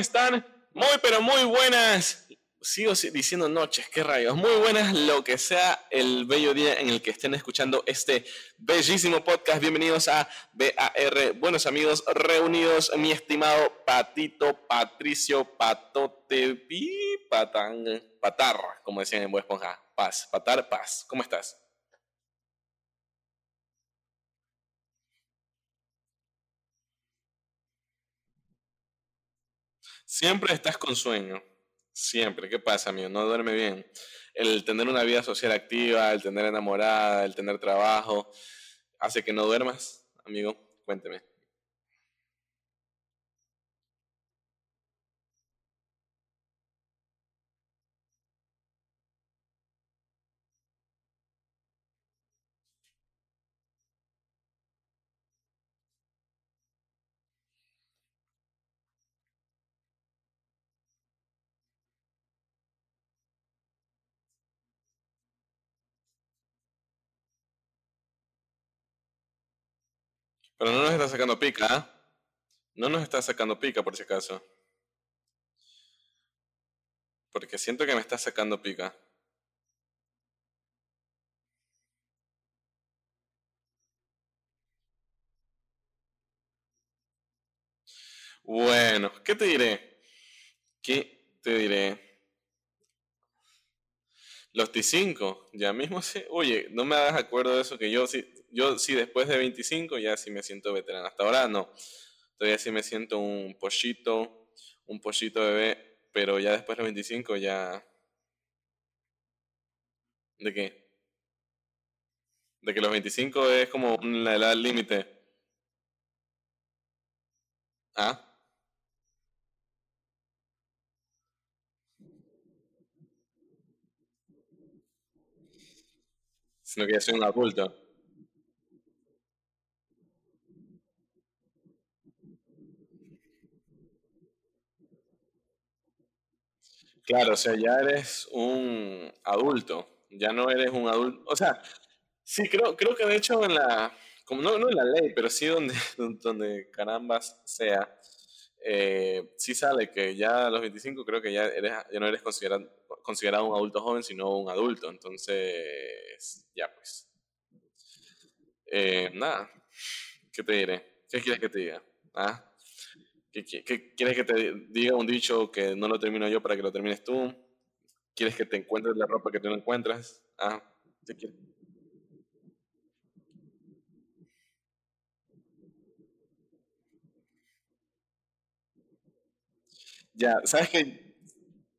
están? Muy, pero muy buenas. Sigo diciendo noches, qué rayos. Muy buenas, lo que sea el bello día en el que estén escuchando este bellísimo podcast. Bienvenidos a BAR, buenos amigos reunidos, mi estimado Patito, Patricio, Patote, Patang, Patar, como decían en Buena Esponja. Paz, Patar, Paz. ¿Cómo estás? Siempre estás con sueño. Siempre. ¿Qué pasa, amigo? No duerme bien. El tener una vida social activa, el tener enamorada, el tener trabajo, hace que no duermas, amigo. Cuénteme. Pero no nos está sacando pica, ¿ah? No nos está sacando pica, por si acaso. Porque siento que me está sacando pica. Bueno, ¿qué te diré? ¿Qué te diré? Los T5, ya mismo sí. Oye, no me hagas acuerdo de eso que yo sí yo sí después de 25 ya sí me siento veterano. Hasta ahora no. Todavía sí me siento un pollito, un pollito bebé, pero ya después de los 25 ya... ¿De qué? De que los 25 es como la edad límite. ¿Ah? Sino que ya soy un adulto. Claro, o sea, ya eres un adulto, ya no eres un adulto, o sea, sí, creo, creo que de hecho en la, como no, no en la ley, pero sí donde, donde carambas sea, eh, sí sale que ya a los 25 creo que ya, eres, ya no eres considerado, considerado un adulto joven, sino un adulto, entonces, ya pues. Eh, nada, ¿qué te diré? ¿Qué quieres que te diga? ¿Ah? quieres que te diga un dicho que no lo termino yo para que lo termines tú? ¿Quieres que te encuentres la ropa que tú no encuentras? Ah, ¿te quieres? Ya, ¿sabes qué?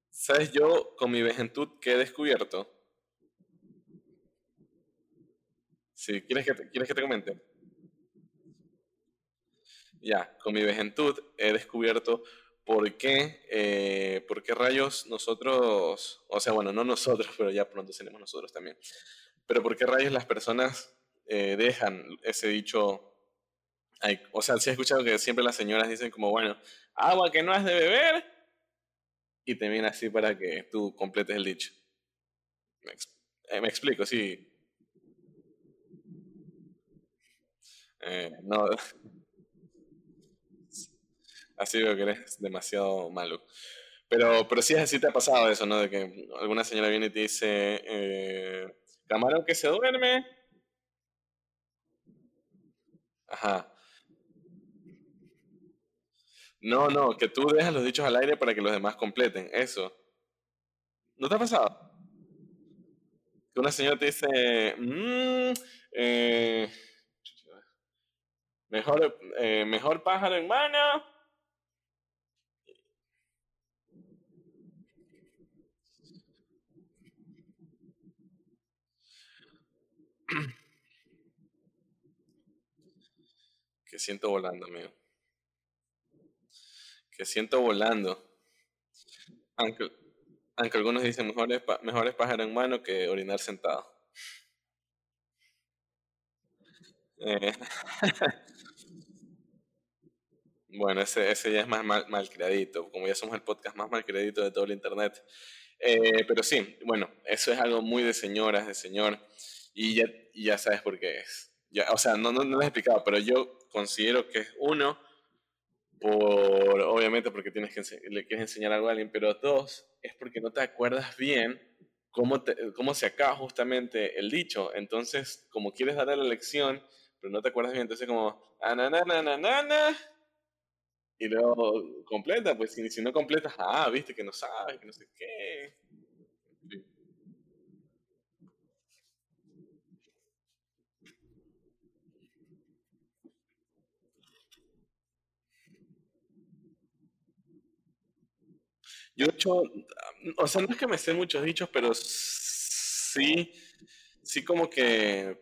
¿Sabes yo con mi vejentud qué he descubierto? Sí, ¿quieres que ¿quieres que te comente? Ya, con mi vejentud he descubierto por qué, eh, por qué rayos nosotros, o sea, bueno, no nosotros, pero ya pronto seremos nosotros también, pero por qué rayos las personas eh, dejan ese dicho, o sea, si he escuchado que siempre las señoras dicen como, bueno, agua que no has de beber, y te viene así para que tú completes el dicho. Me, eh, explico, sí. no, Así veo que eres demasiado malo. Pero, pero sí, así te ha pasado eso, ¿no? De que alguna señora viene y te dice, eh, camarón que se duerme. Ajá. No, no, que tú dejas los dichos al aire para que los demás completen. Eso. ¿No te ha pasado? Que una señora te dice, mmm, mejor, eh, mejor pájaro en mano que siento volando, amigo. Que siento volando. Aunque, aunque algunos dicen mejores, mejores pájaro en mano que orinar sentado. Eh, bueno, ese, ese ya es más mal, mal creadito, como ya somos el podcast más mal creadito de todo el internet. Eh, pero sí, bueno, eso es algo muy de señoras, de señor. Y ya, ya sabes por qué es. Ya, o sea, no, no, no lo he explicado, pero yo considero que es uno, por, obviamente porque tienes que le quieres enseñar algo a alguien, pero dos, es porque no te acuerdas bien cómo, cómo se acaba justamente el dicho. Entonces, como quieres darle la lección, pero no te acuerdas bien, entonces como, ananananana, y luego completa, pues si, si no completas, ah, viste que no sabes, que no sé qué. Yo he o sea, no es que me sé muchos dichos, pero sí, sí como que,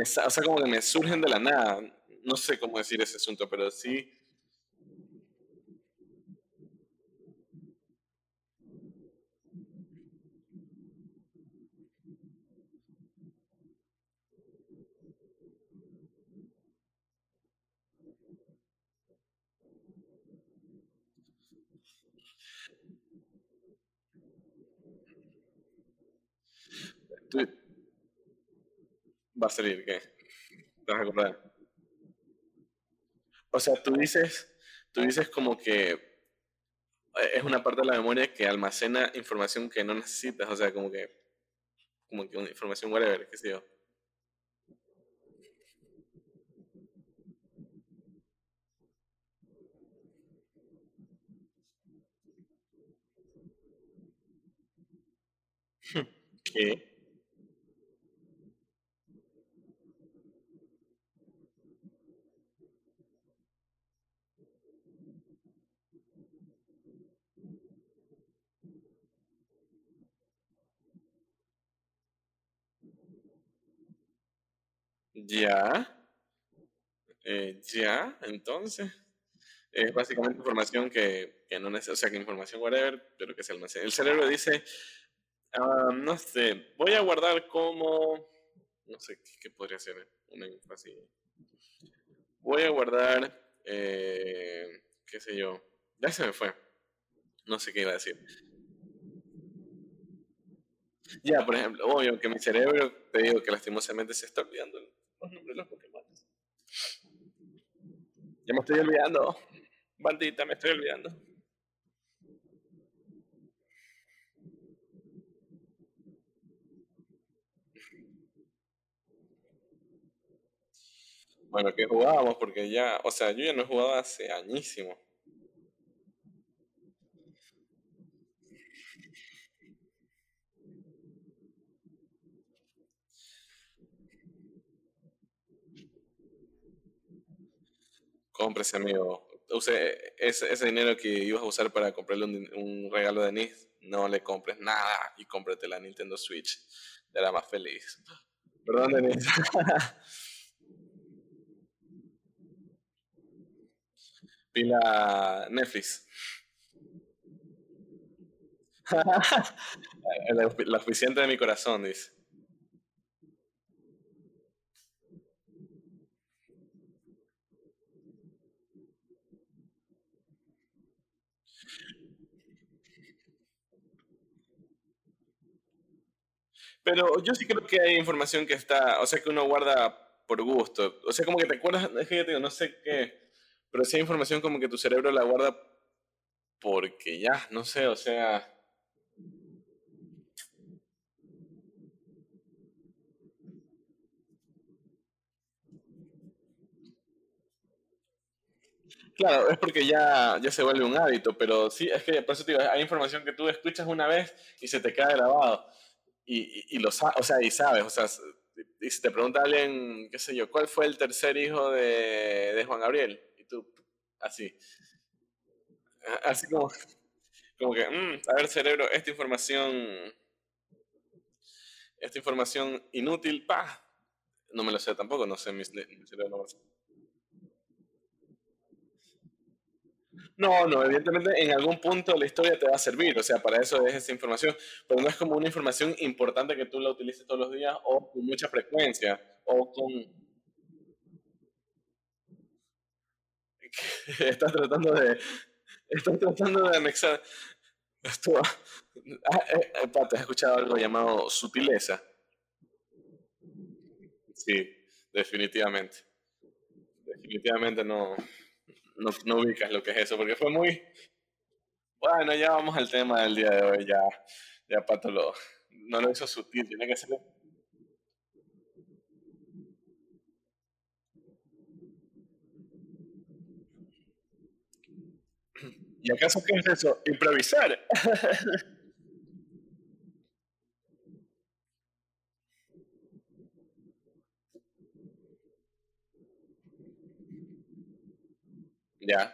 o sea, como que me surgen de la nada. No sé cómo decir ese asunto, pero sí. Va a salir, ¿qué? ¿Te vas a acordar? O sea, tú dices, tú dices como que eh, es una parte de la memoria que almacena información que no necesitas, o sea, como que, como que una información whatever, qué sé yo. ¿Qué? Ya, eh, ya, entonces. Es básicamente información que, que no necesita, o sea, que información whatever, pero que se almacena. El cerebro dice, ah, no sé, voy a guardar como, no sé, ¿qué, podría ser? Una así. Voy a guardar, eh, qué sé yo, ya se me fue. No sé qué iba a decir. Ya, por ejemplo, obvio que mi cerebro, te digo que lastimosamente se está olvidando los nombres de los Pokémon. Ya me estoy olvidando. Bandita, me estoy olvidando. Bueno, que jugábamos porque ya, o sea, yo ya no he jugado hace añísimo. Cómprese, amigo. Use ese, ese, dinero que ibas a usar para comprarle un, regalo de Nis, no le compres nada y cómprate la Nintendo Switch. Te hará más feliz. Perdón, Denis. Pila Netflix. la, la oficiante de mi corazón, dice. Pero yo sí creo que hay información que está, o sea, que uno guarda por gusto. O sea, como que te acuerdas, es que yo te digo, no sé qué, pero sí hay información como que tu cerebro la guarda porque ya, no sé, o sea... Claro, es porque ya, ya se vuelve un hábito, pero sí, es que por eso te digo, hay información que tú escuchas una vez y se te queda grabado y, y, lo o sea, y sabes, o sea, y si te pregunta alguien, qué sé yo, ¿cuál fue el tercer hijo de, de Juan Gabriel? Y tú, así. Así como, como que, mm, a ver, cerebro, esta información, esta información inútil, pa, no me lo sé tampoco, no sé, mi, mi cerebro no lo sé. No, no, evidentemente en algún punto de la historia te va a servir, o sea, para eso es esa información, pero no es como una información importante que tú la utilices todos los días o con mucha frecuencia o con... Estás tratando de... Estás tratando de anexar... Esto... Ah, eh, ¿Te has escuchado algo llamado sutileza? Sí, definitivamente. Definitivamente no no, no ubicas lo que es eso, porque fue muy... Bueno, ya vamos al tema del día de hoy, ya, ya Pato lo, no lo hizo sutil, tiene que hacerlo ¿Y acaso qué es eso? Improvisar. ya.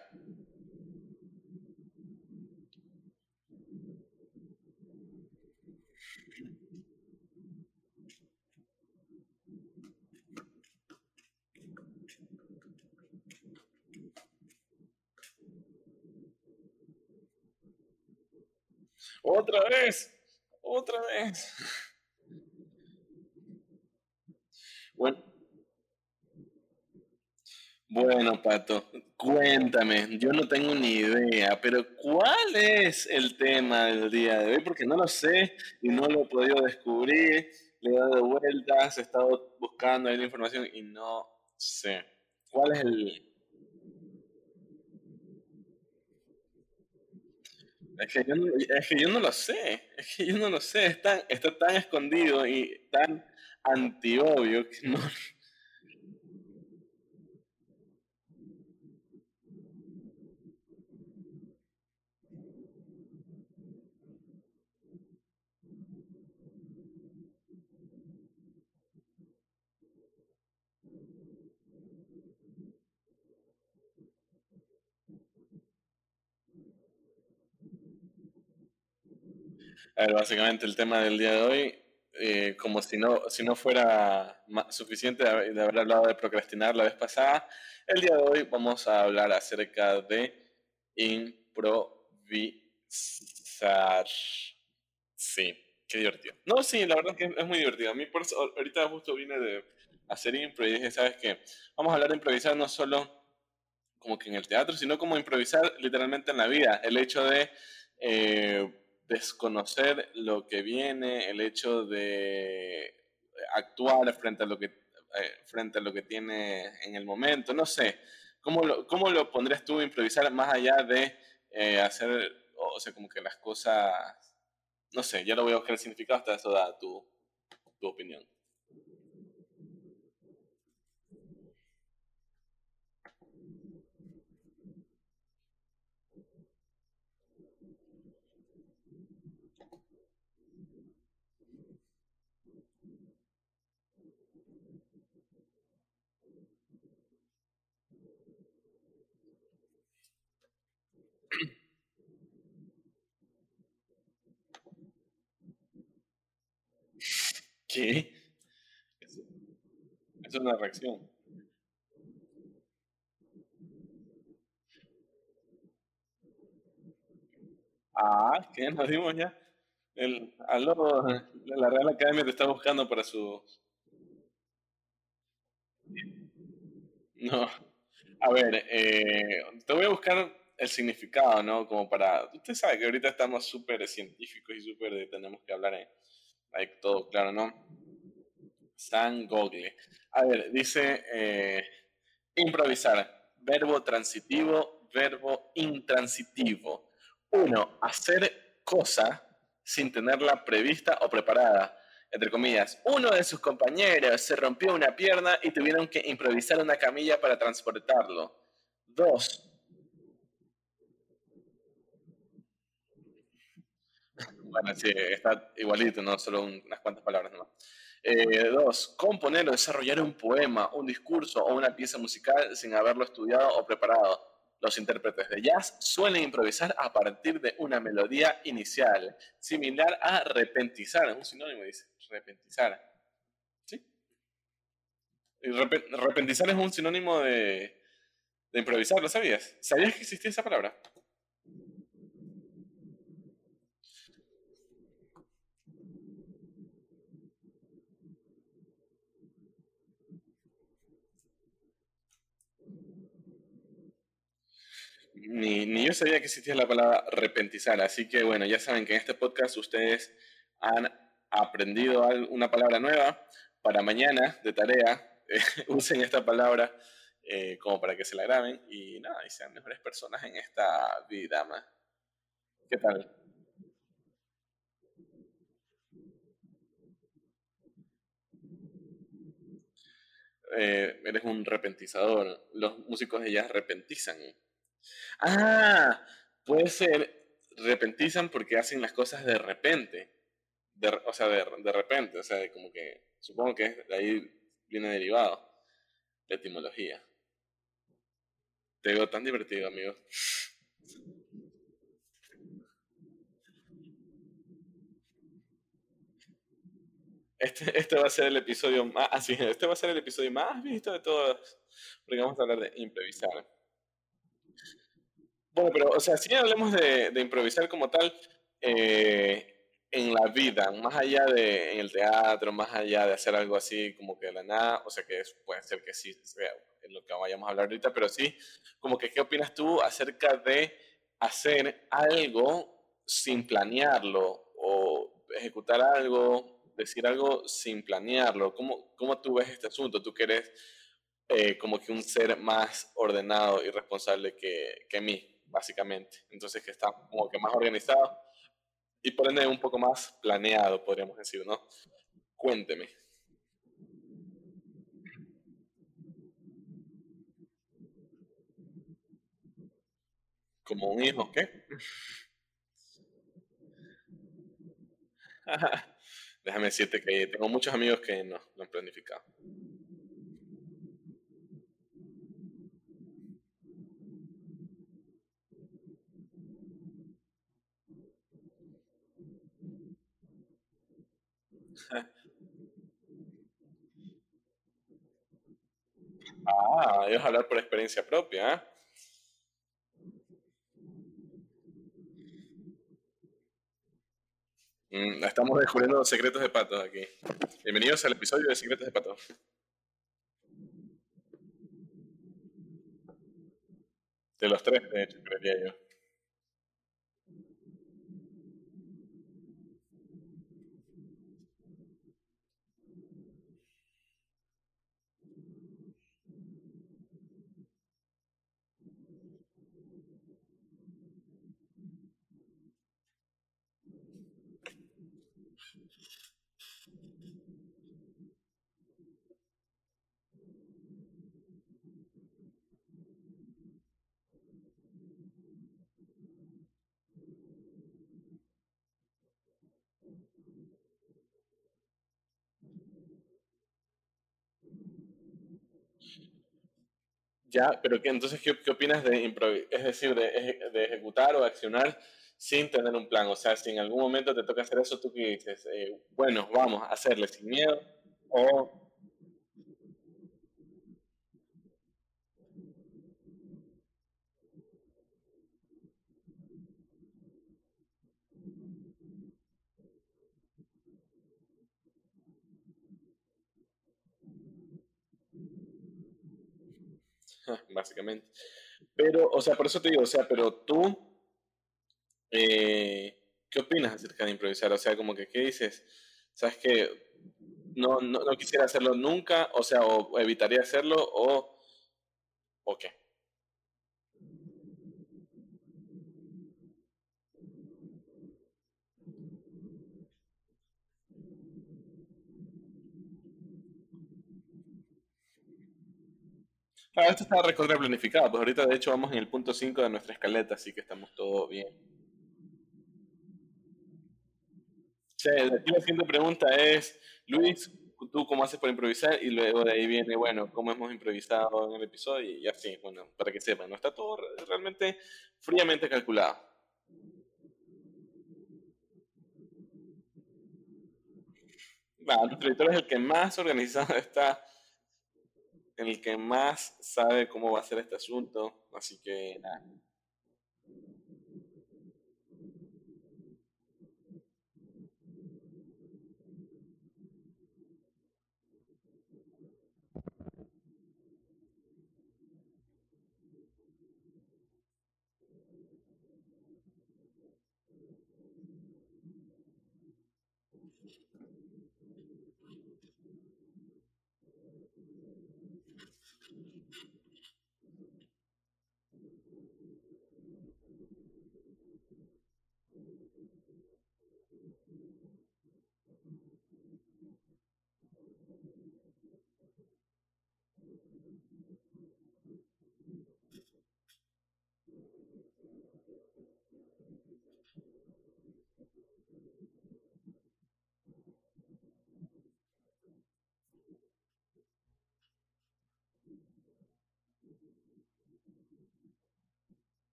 Otra vez, otra vez. Bueno, bueno, Pato, cuéntame, yo no tengo ni idea, pero ¿cuál es el tema del día de hoy? Porque no lo sé y no lo he podido descubrir, le he dado vueltas, he estado buscando ahí la información y no sé. ¿Cuál es el, Es que, yo no, es que yo no lo sé, es que yo no lo sé, está, tan escondido y tan antiobvio que no... A ver, básicamente el tema del día de hoy, eh, como si no, si no fuera suficiente de haber, hablado de procrastinar la vez pasada, el día de hoy vamos a hablar acerca de improvisar. Sí, qué divertido. No, sí, la verdad es que es muy divertido. A mí por eso, ahorita justo vine de hacer impro y dije, ¿sabes qué? Vamos a hablar de improvisar no solo como que en el teatro, sino como improvisar literalmente en la vida. El hecho de... Eh, desconocer lo que viene, el hecho de actuar frente a lo que, eh, frente a lo que tiene en el momento, no sé. ¿Cómo lo, cómo lo pondrías tú improvisar más allá de eh, hacer, o sea, como que las cosas, no sé, ya lo voy a buscar el significado, hasta eso da tu, tu opinión. ¿Qué? Es, una reacción. Ah, ¿qué? Nos dimos ya. El, aló, la Real Academia te está buscando para su... No. A ver, eh, te voy a buscar el significado, ¿no? Como para... Usted sabe que ahorita estamos súper científicos y súper... Tenemos que hablar en Ahí todo claro, ¿no? San Google. A ver, dice eh, improvisar. Verbo transitivo, verbo intransitivo. Uno, hacer cosa sin tenerla prevista o preparada. Entre comillas, uno de sus compañeros se rompió una pierna y tuvieron que improvisar una camilla para transportarlo. Dos, Bueno, sí, está igualito, no solo unas cuantas palabras nomás. Eh, dos, componer o desarrollar un poema, un discurso o una pieza musical sin haberlo estudiado o preparado. Los intérpretes de jazz suelen improvisar a partir de una melodía inicial, similar a repentizar, es un sinónimo, dice, repentizar. ¿Sí? repentizar es un sinónimo de, de improvisar, ¿lo sabías? ¿Sabías que existía esa palabra? Ni, ni, yo sabía que existía la palabra repentizar, así que bueno, ya saben que en este podcast ustedes han aprendido una palabra nueva para mañana de tarea. usen esta palabra eh, como para que se la graben y nada, y sean mejores personas en esta vida. ¿Qué tal? Eh, eres un repentizador. Los músicos de jazz repentizan. Ah, puede ser, repentizan porque hacen las cosas de repente. o sea, de, de, repente. O sea, como que, supongo que de ahí viene derivado la etimología. Te veo tan divertido, amigo. Este, este va a ser el episodio más, así, ah, este va a ser el episodio más visto de todos, porque vamos a hablar de improvisar. Bueno, pero, o sea, si hablemos de, de improvisar como tal, eh, en la vida, más allá de en el teatro, más allá de hacer algo así como que de la nada, o sea que puede ser que sí sea en lo que vayamos a hablar ahorita, pero sí, como que qué opinas tú acerca de hacer algo sin planearlo o ejecutar algo decir algo sin planearlo. ¿Cómo, cómo tú ves este asunto? Tú que eres eh, como que un ser más ordenado y responsable que, que mí, básicamente. Entonces que está como que más organizado y por ende un poco más planeado, podríamos decir, ¿no? Cuénteme. Como un hijo, ¿qué? Déjame decirte que tengo muchos amigos que no, no han planificado. Ah, es hablar por experiencia propia. ¿eh? Mm, estamos descubriendo secretos de patos aquí. Bienvenidos al episodio de Secretos de Patos. De los tres, de hecho, creería yo. Ya, pero ¿qué, entonces, ¿qué, ¿qué, opinas de improvisar? Es decir, de, ejecutar o accionar sin tener un plan. O sea, si en algún momento te toca hacer eso, tú qué dices, eh, bueno, vamos a hacerle sin miedo o... Básicamente. Pero, o sea, por eso te digo, o sea, pero tú eh, ¿Qué opinas acerca de improvisar? O sea, como que, ¿qué dices? ¿Sabes que no, no, no, quisiera hacerlo nunca? O sea, o evitaría hacerlo o, o qué? Claro, esto está recontra planificado, pues ahorita de hecho vamos en el punto 5 de nuestra escaleta, así que estamos todo bien. la siguiente pregunta es, Luis, ¿tú cómo haces para improvisar? Y luego de ahí viene, bueno, ¿cómo hemos improvisado en el episodio? Y así, bueno, para que sepan, no está todo realmente fríamente calculado. Bueno, tu es el que más organizado está, el que más sabe cómo va a ser este asunto, así que.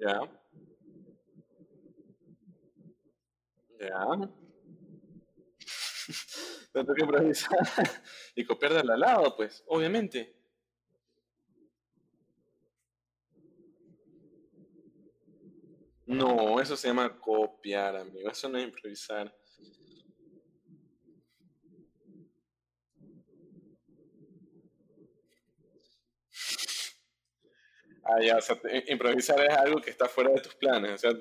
Ya, ya. Tengo que improvisar y copiar del al lado, pues, obviamente. No, eso se llama copiar, amigo. Eso no es improvisar. Ah, o sea, improvisar es algo que está fuera de tus planes. O sea,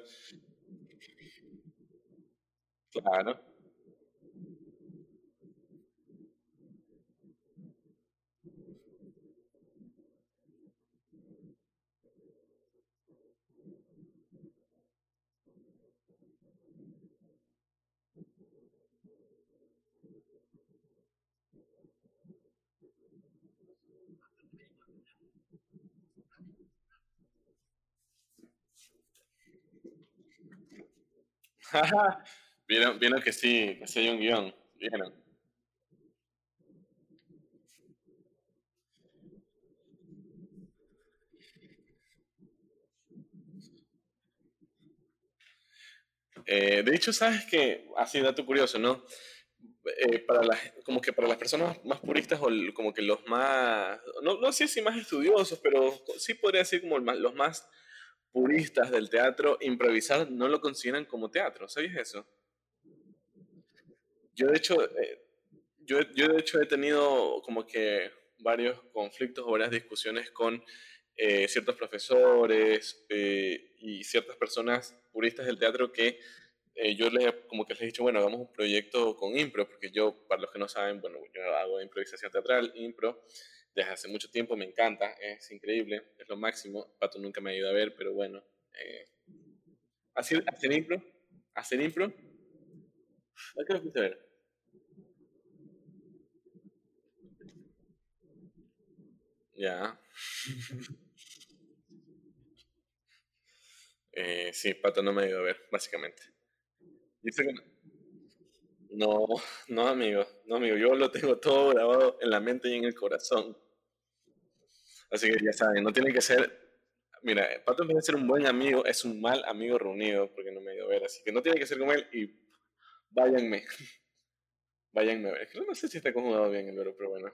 claro. Vieron, vieron que sí, que sí hay un guion. Vieron. Eh, de hecho, sabes que, así dato curioso, ¿no? Eh, para las, como que para las personas más puristas o como que los más, no, no sé si más estudiosos, pero sí podría decir como más- los más puristas del teatro, improvisar no lo consideran como teatro, ¿sabías eso? Yo de hecho, eh, yo, yo de hecho he tenido como que varios conflictos o varias discusiones con eh, ciertos profesores eh, y ciertas personas puristas del teatro que eh, yo les como que les he dicho, bueno, hagamos un proyecto con impro, porque yo, para los que no saben, bueno, yo hago improvisación teatral, impro, desde hace mucho tiempo, me encanta, es increíble, es lo máximo. Pato nunca me ha ido a ver, pero bueno. Eh, ¿hacer, hacer impro? ¿A qué lo fuiste a ver? Ya. Eh, sí, Pato no me ha ido a ver, básicamente. Y no, no, amigo, no, amigo, yo lo tengo todo grabado en la mente y en el corazón. Así que ya saben, no tiene que ser. Mira, Pato en vez de ser un buen amigo, es un mal amigo reunido, porque no me ido a ver. Así que no tiene que ser como él y váyanme, váyanme a ver. Creo- No sé si está conjugado bien el verbo, pero bueno.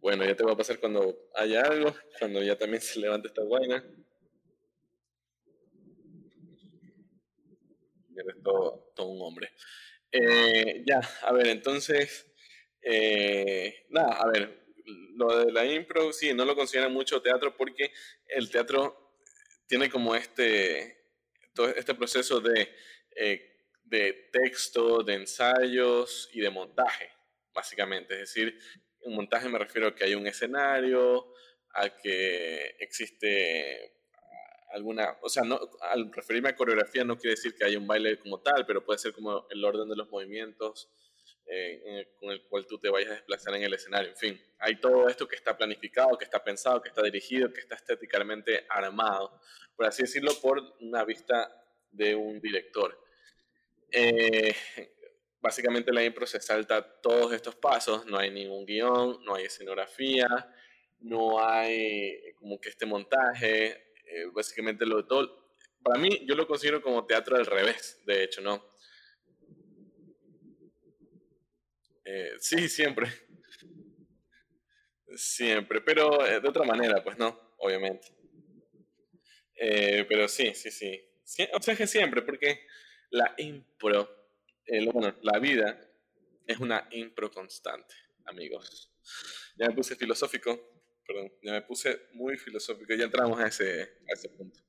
Bueno, ya te va a pasar cuando haya algo, cuando ya también se levante esta vaina. Eres todo, todo un hombre. Eh, ya, a ver, entonces, eh, nada, a ver, lo de la impro, sí, no lo consideran mucho teatro porque el teatro tiene como este, todo este proceso de, eh, de texto, de ensayos y de montaje, básicamente. Es decir, un montaje me refiero a que hay un escenario, a que existe alguna, o sea, no, al referirme a coreografía no quiere decir que haya un baile como tal, pero puede ser como el orden de los movimientos eh, en el- con el cual tú te vayas a desplazar en el escenario. En fin, hay todo esto que está planificado, que está pensado, que está dirigido, que está estéticamente armado, por así decirlo, por una vista de un director. Eh, básicamente la impro se salta todos estos pasos, no hay ningún guion, no hay escenografía, no hay como que este montaje, eh, básicamente lo todo. Para mí, yo lo considero como teatro al revés, de hecho, ¿no? Eh, sí, siempre, siempre, pero eh, de otra manera, pues no, obviamente. Eh, pero sí, sí, sí. Siempre, porque la impro, lo- bueno, la vida es una impro constante, amigos. Ya me puse filosófico, perdón, ya me puse muy filosófico, ya entramos a ese, a ese punto.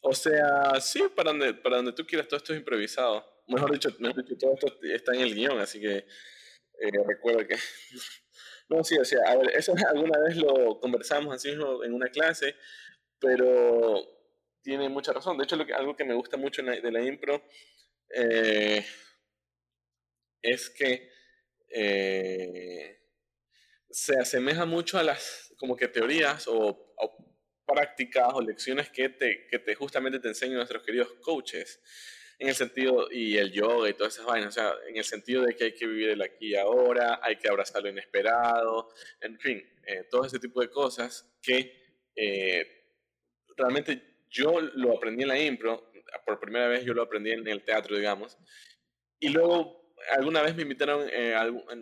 O sea, sí, para donde, para donde tú quieras, todo esto es improvisado. Mejor dicho, mejor dicho, todo esto está en el guion, así que eh, recuerda que... No, sí, o sea, a ver, eso alguna vez lo conversamos así mismo en una clase, pero tiene mucha razón. De hecho, algo que me gusta mucho de la impro, eh, es que eh, se asemeja mucho a las como que teorías o, prácticas o lecciones que te, que te justamente te enseñan nuestros queridos coaches en el sentido, y el yoga y todas esas vainas, o sea, en el sentido de que hay que vivir el aquí y ahora, hay que abrazar lo inesperado, en fin, eh, todo ese tipo de cosas que eh, realmente yo lo aprendí en la impro, por primera vez yo lo aprendí en el teatro, digamos, y luego alguna vez me invitaron eh,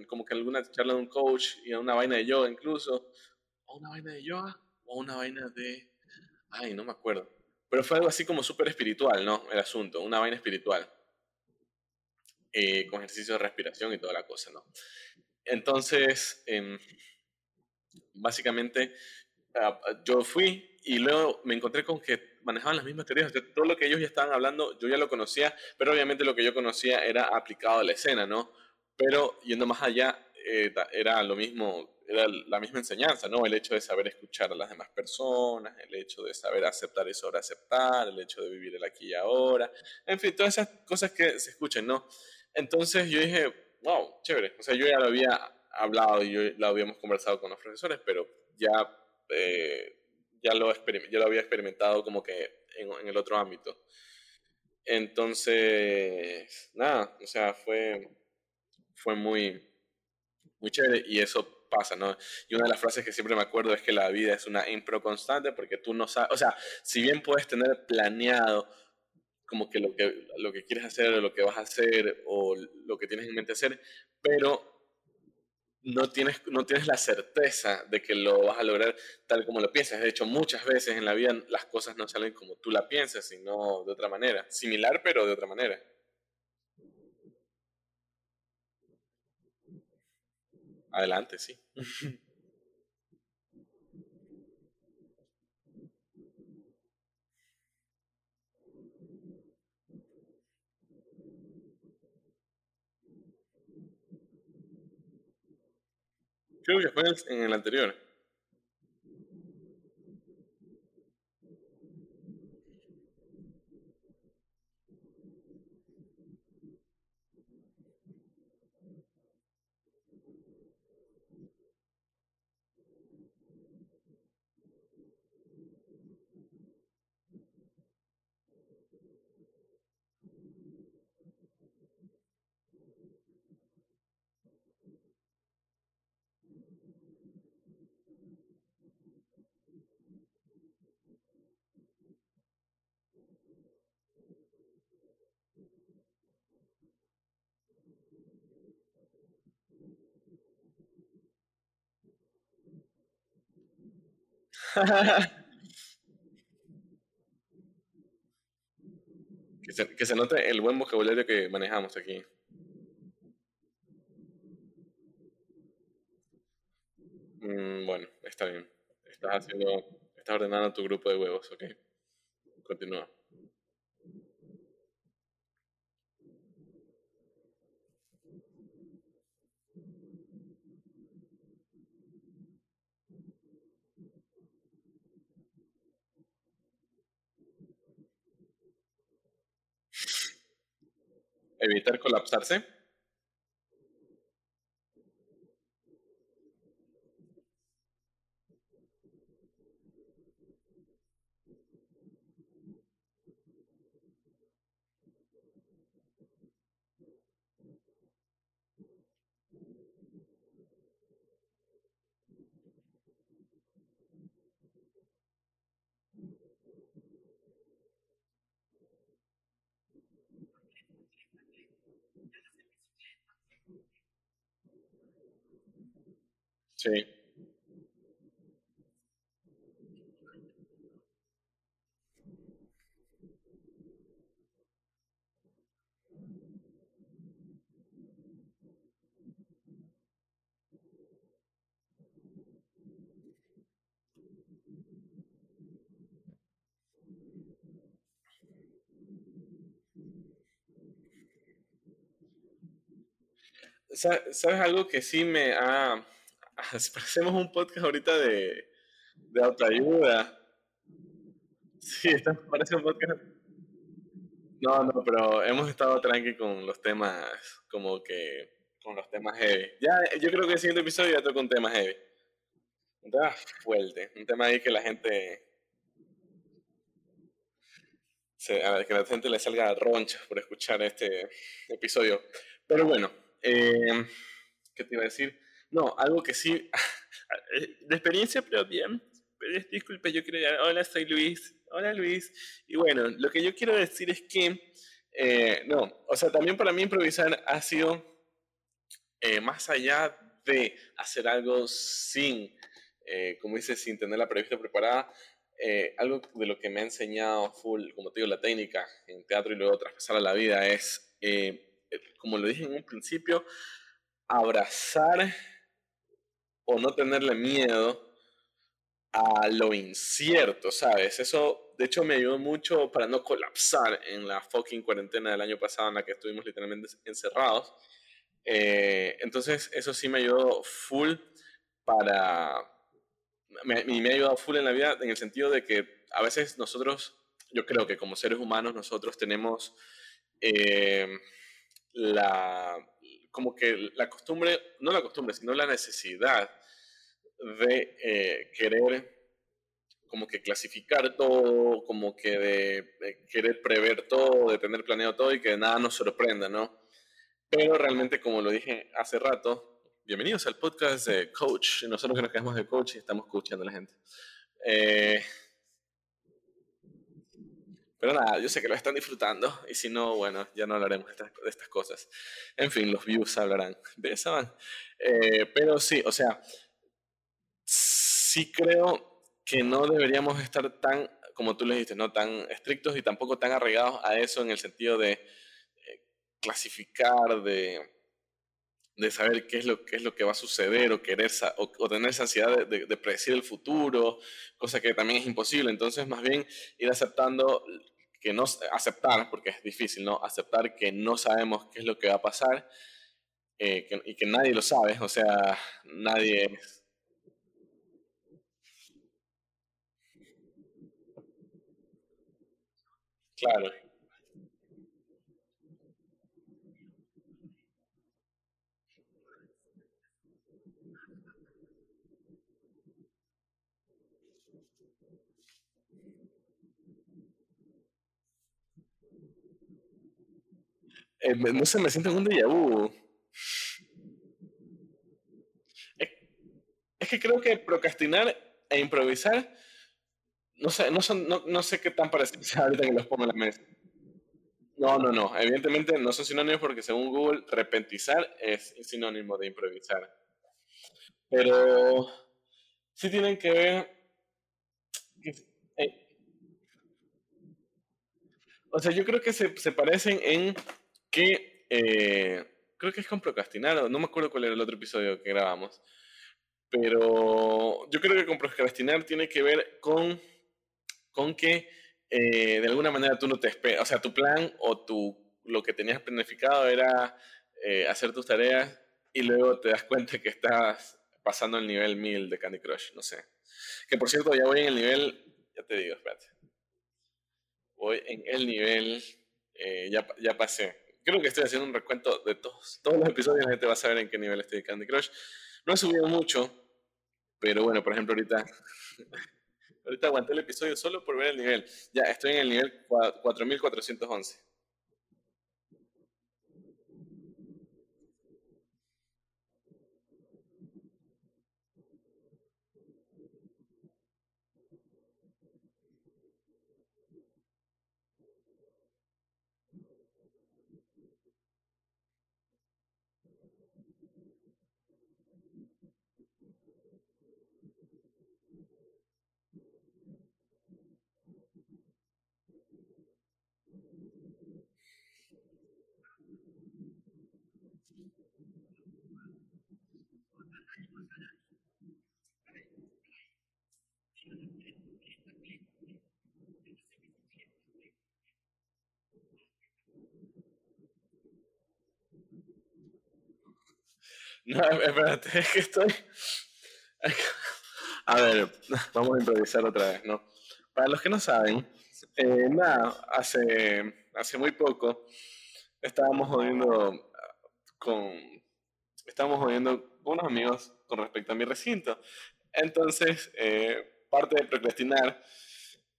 como que alguna charla de un coach y a una vaina de yoga incluso, o una vaina de yoga, o una vaina de, ay, no me acuerdo pero fue algo así como súper espiritual, ¿no? El asunto, una vaina espiritual. Eh, con ejercicio de respiración y toda la cosa, ¿no? Entonces, em, básicamente, ah, yo fui y luego me encontré con que manejaban las mismas teorías. todo lo que ellos ya estaban hablando, yo ya lo conocía, pero obviamente lo que yo conocía era aplicado a la escena, ¿no? Pero yendo más allá, eh, era lo mismo era la misma enseñanza, ¿no? El hecho de saber escuchar a las demás personas, el hecho de saber aceptar y sobreaceptar, el hecho de vivir el aquí y ahora, en fin, todas esas cosas que se escuchan, ¿no? Entonces yo dije, wow, chévere. O sea, yo ya lo había hablado y yo lo habíamos conversado con los profesores, pero ya, eh, ya, lo, ya lo había experimentado como que en, en el otro ámbito. Entonces, nada, o sea, fue, fue muy, muy chévere y eso pasa, ¿no? Y una de las frases que siempre me acuerdo es que la vida es una impro constante porque tú no sabes, o sea, si bien puedes tener planeado como que lo que, lo que quieres hacer o lo que vas a hacer o lo que tienes en mente hacer, pero no tienes, no tienes la certeza de que lo vas a lograr tal como lo piensas. De hecho, muchas veces en la vida las cosas no salen como tú la piensas, sino de otra manera. Similar, pero de otra manera. Adelante, sí. Creo que fue en el anterior. que, se, note el buen vocabulario que manejamos aquí. Mm, bueno, está bien. Estás haciendo, estás ordenando tu grupo de huevos, ok. Continúa. Evitar colapsarse. Sí. ¿Sabes algo que sí me ha hacemos un podcast ahorita de, de autoayuda. Sí, esto parece un podcast. No, no, pero hemos estado tranqui con los temas, como que, con los temas heavy. Ya, yo creo que el siguiente episodio ya toca un tema heavy. Un tema fuerte, un tema ahí que la gente, se, a ver, que la gente le salga ronchas por escuchar este episodio. Pero bueno, eh, ¿qué te iba a decir? No, algo que sí, de experiencia propia, disculpe, yo quiero hola, soy Luis, hola Luis. Y bueno, lo que yo quiero decir es que, eh, no, o sea, también para mí improvisar ha sido eh, más allá de hacer algo sin, eh, como dices, sin tener la prevista preparada, algo de lo que me ha enseñado full, como te digo, la técnica en teatro y luego traspasar a la vida es, como lo dije en un principio, abrazar o no tenerle miedo a lo incierto, ¿sabes? Eso, de hecho, me ayudó mucho para no colapsar en la fucking cuarentena del año pasado en la que estuvimos literalmente encerrados. Eh, entonces, eso sí me ayudó full para... Me, me ha ayudado full en la vida en el sentido de que a veces nosotros, yo creo que como seres humanos, nosotros tenemos eh, la... como que la costumbre, no la costumbre, sino la necesidad de eh, querer como que clasificar todo, como que de, querer prever todo, de tener planeado todo y que nada nos sorprenda, ¿no? Pero realmente, como lo dije hace rato, bienvenidos al podcast de Coach. Nosotros que nos quedamos de coach y estamos coachando a la gente. Eh, pero nada, yo sé que lo están disfrutando y si no, bueno, ya no hablaremos de estas, de cosas. En fin, los views hablarán de eso. Eh, pero sí, o sea, sí creo que no deberíamos estar tan, como tú le dijiste, no tan estrictos y tampoco tan arraigados a eso en el sentido de eh, clasificar, de, de, saber qué es, lo, qué es lo que va a suceder o, querer, o, tener esa ansiedad de, de, predecir el futuro, cosa que también es imposible. Entonces, más bien ir aceptando que no aceptar, porque es difícil, ¿no? Aceptar que no sabemos qué es lo que va a pasar eh, y que nadie lo sabe, o sea, nadie Claro. Eh, no sé, me siento en un déjà vu. Es, que creo que procrastinar e improvisar no sé, no, son, no, no sé qué tan parecidos ahorita que los pongo en la mesa. No, no, no. Evidentemente no son sinónimos porque según Google, repentizar es sinónimo de improvisar. Pero sí tienen que ver. Eh, o sea, yo creo que se, se parecen en que. Eh, creo que es con procrastinar, no me acuerdo cuál era el otro episodio que grabamos. Pero yo creo que con procrastinar tiene que ver con con que eh, de alguna manera tú no te esperas, o sea, tu plan o tu, lo que tenías planificado era eh, hacer tus tareas y luego te das cuenta que estás pasando el nivel 1000 de Candy Crush, no sé. Que por cierto, ya voy en el nivel, ya te digo, espérate. Voy en el nivel, eh, ya, ya pasé. Creo que estoy haciendo un recuento de todos, todos los episodios, la gente va a saber en qué nivel estoy de Candy Crush. No he subido mucho, pero bueno, por ejemplo, ahorita Ahorita aguanté el episodio solo por ver el nivel. Ya, estoy en el nivel 4411. No, es que estoy. A ver, vamos a improvisar otra vez, ¿no? Para los que no saben, eh, nada, hace hace muy poco estábamos jodiendo con, estábamos jodiendo con unos amigos con respecto a mi recinto. Entonces, eh, parte de procrastinar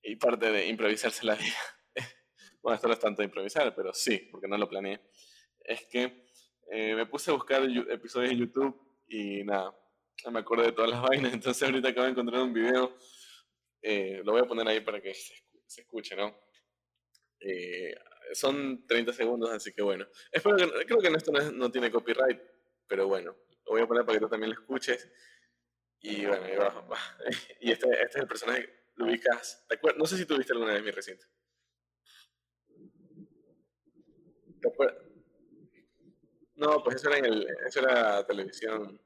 y parte de improvisarse la vida, bueno, esto no es tanto improvisar, pero sí, porque no lo planeé, es que eh, me puse a buscar episodios de YouTube y nada, me acuerdo de todas las vainas, entonces ahorita acabo de encontrar un video, eh, lo voy a poner ahí para que se, escuche, ¿no? Eh, son 30 segundos, así que bueno. Espero que, creo que esto no, no, tiene copyright, pero bueno, lo voy a poner para que tú también lo escuches. Y bueno, y, va, y este, este, es el personaje, lo ubicas. No sé si tuviste alguna vez mi recinto. ¿Te acuerdas? No, pues eso era, en el, eso era televisión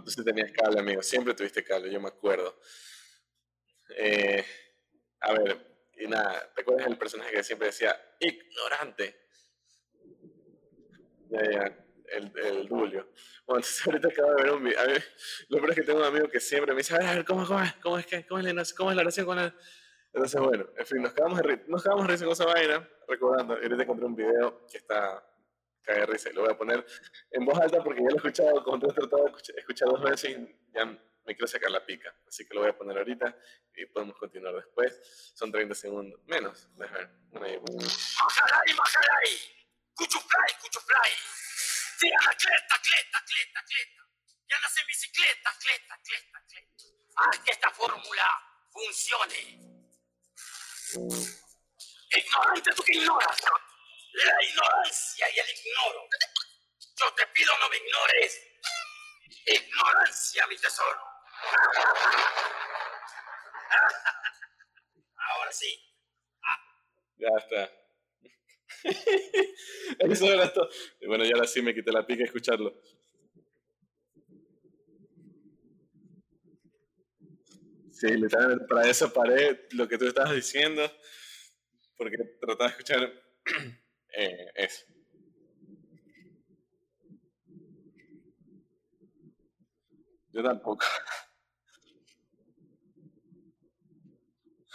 Tú sí tenías cable, amigo. Siempre tuviste cable, yo me acuerdo. Eh, a ver, y nada, ¿te acuerdas del personaje que siempre decía ignorante? Ya, ya, el, el Julio. Bueno, entonces ahorita acabo de ver un video. Lo peor es que tengo un amigo que siempre me dice, a ver, ¿cómo, cómo, cómo, es, que, cómo, es, la, cómo es la oración con la... Entonces, bueno, en fin, nos quedamos, nos quedamos con esa vaina, recordando. Y ahorita encontré un video que está cae risa. Lo voy a poner en voz alta porque ya lo he escuchado, tú has tratado de escuchar dos veces y ya me quiero sacar la pica. Así que lo voy a poner ahorita y podemos continuar después. Son 30 segundos. Menos, déjame ver. Majalay, majalay. Cuchuflay, cuchuflay. Tira la cleta, cleta, cleta, cleta. Y andas en bicicleta, cleta, cleta, cleta. Haz que esta fórmula funcione. Ignorante, tú que ignoras la ignorancia y el ignoro. Yo te pido no me ignores. Ignorancia, mi tesoro. Ahora sí. Ya está. Eso era todo. Y bueno, ya ahora sí me quité la pica escucharlo. Sí, para eso paré lo que tú estabas diciendo, porque trataba de escuchar eh, eso. Yo tampoco.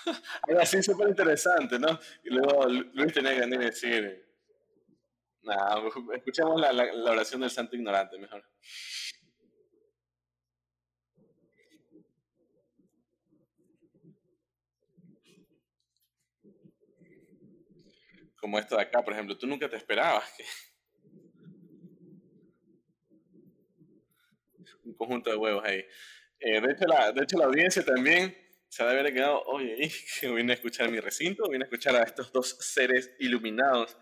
Ahora sí, súper interesante, ¿no? Y luego Luis tenía que venir a decir, nada, escuchemos la oración del santo ignorante mejor. Como esto de acá, por ejemplo, tú nunca te esperabas que un conjunto de huevos ahí. Eh, de, hecho, la, de hecho, la audiencia también se debe haber quedado, oye, que vine a escuchar mi recinto, vine a escuchar a estos dos seres iluminados.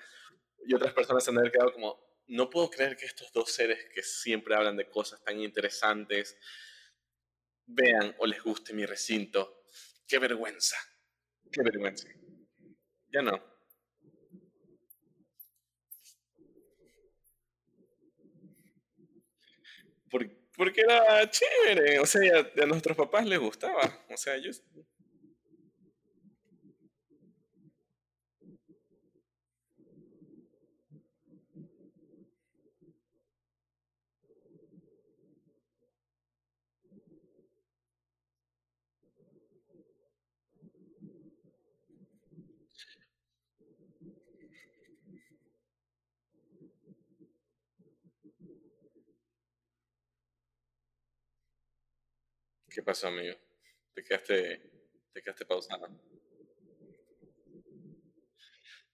Y otras personas se han haber quedado como, no puedo creer que estos dos seres que siempre hablan de cosas tan interesantes vean o les guste mi recinto. Qué vergüenza, qué vergüenza. Ya no. Porque era chévere, o sea, a, nuestros papás les gustaba, o sea, yo... ¿Qué pasó, amigo? Te quedaste, te quedaste pausado.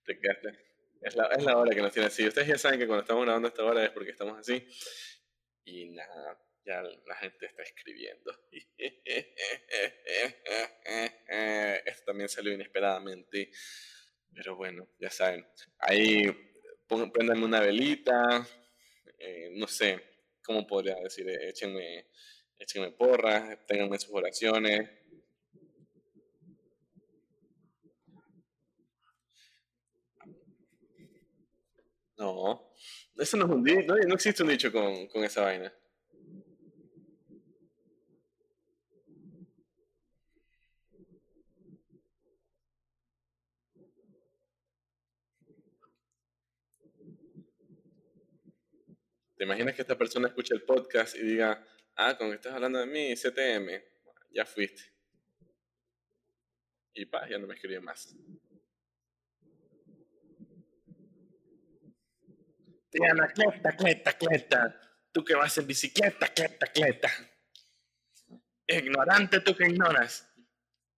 Te quedaste. Es la, es la hora que nos tiene así. Ustedes ya saben que cuando estamos grabando esta hora es porque estamos así. Y nada, ya la gente está escribiendo. Esto también salió inesperadamente. Pero bueno, ya saben. Ahí prendanme una velita. Eh, no sé, ¿cómo podría decir? Échenme échenme porras, tenganme sus oraciones. No, eso no es un dicho, no, existe un dicho con, con esa vaina. ¿Te imaginas que esta persona escuche el podcast y diga, Ah, con que estás hablando de mí, CTM, ya fuiste. Y pa, ya no me escribe más. Diana, cleta, cleta, cleta. Tú que vas en bicicleta, cleta, cleta. Ignorante tú que ignoras.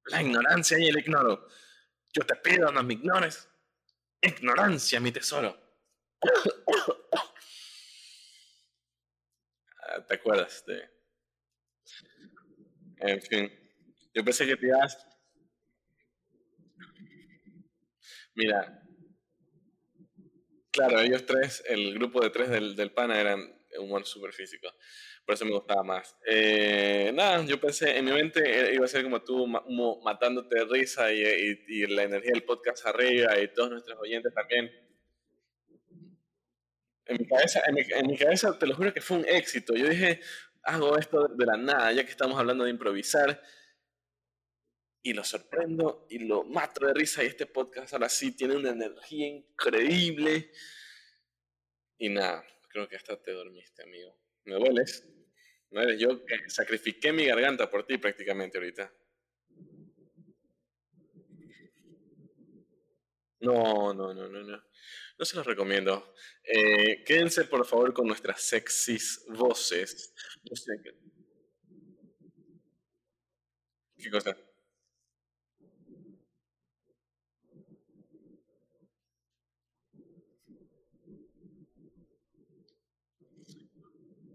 La ignorancia y el ignoro. Yo te pido no me ignores. Ignorancia, mi tesoro. Ah, ¿Te acuerdas de...? En fin. Yo pensé que te ibas... Mira. Claro, ellos tres, el grupo de tres del, del PANA eran humor super físico. Por eso me gustaba más. Eh, nada, yo pensé, en mi mente eh, iba a ser como tú, matándote de risa y, y, la energía del podcast arriba y todos nuestros oyentes también. En mi, cabeza, en, mi, cabeza, te lo juro que fue un éxito. Yo dije, hago esto de la nada, ya que estamos hablando de improvisar. Y lo sorprendo y lo mato de risa. Y este podcast ahora sí tiene una energía increíble. Y nada, creo que hasta te dormiste, amigo. Me dueles. Eres yo que sacrifiqué mi garganta por ti prácticamente ahorita. No, no, no, no, no. No se los recomiendo. Eh, quédense por favor con nuestras sexys voces. qué. cosa?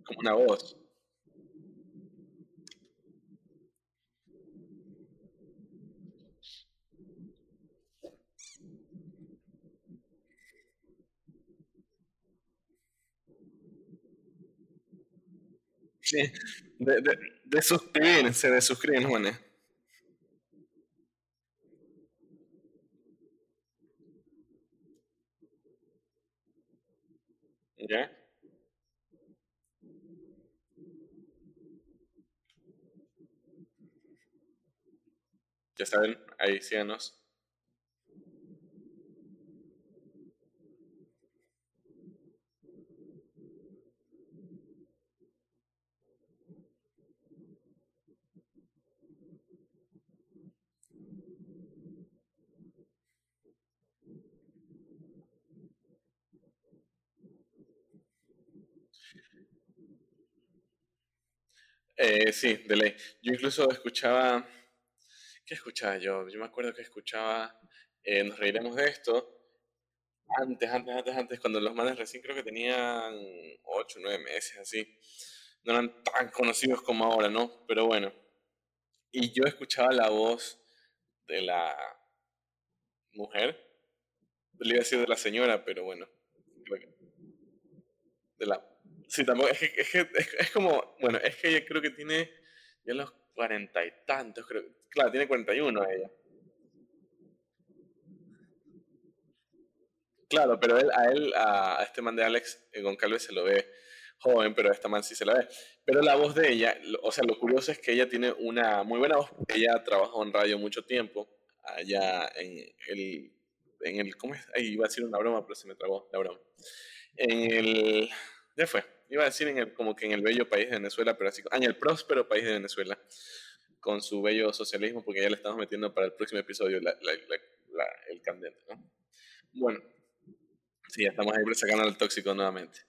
como una voz. Sí, de, de, de suscribirse, de suscribirse, bueno. ¿Ya? Ya saben, ahí síganos. Eh, sí, de ley. Yo incluso escuchaba ¿Qué escuchaba yo? Yo me acuerdo que escuchaba eh, Nos reiremos de esto. Antes, antes, antes, antes, cuando los manes recién creo que tenían 8, 9 meses, así. No eran tan conocidos como ahora, ¿no? Pero bueno. Y yo escuchaba la voz de la mujer. Le iba a decir de la señora, pero bueno. De la... Sí, tampoco, es que, es, que, es, como, bueno, es que ella creo que tiene ya los cuarenta y tantos, creo. Claro, tiene 41 ella. Claro, pero él, a él, a este man de Alex eh, Goncalves se lo ve joven, pero a esta man sí se la ve. Pero la voz de ella, o sea, lo curioso es que ella tiene una muy buena voz. Ella trabajó en radio mucho tiempo, allá en el, en el, ¿cómo es? Ahí iba a decir una broma, pero se me trabó la broma. En el, ya fue, iba a decir en como que en el bello país de Venezuela, pero así, en el próspero país de Venezuela con su bello socialismo, porque ya le estamos metiendo para el próximo episodio el candente, ¿no? Bueno, sí, ya estamos ahí sacando al tóxico nuevamente.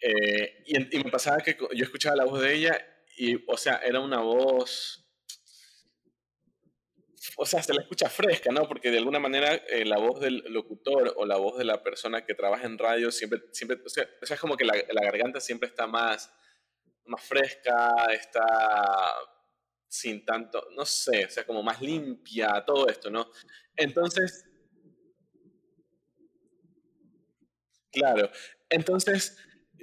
Eh, y, y, me pasaba que yo escuchaba la voz de ella y, o sea, era una voz, o sea, se la escucha fresca, ¿no? Porque de alguna manera eh, la voz del locutor o la voz de la persona que trabaja en radio siempre, siempre, o sea, es como que la, la garganta siempre está más, más fresca, está sin tanto, no sé, o sea, como más limpia, todo esto, ¿no? Entonces, claro, entonces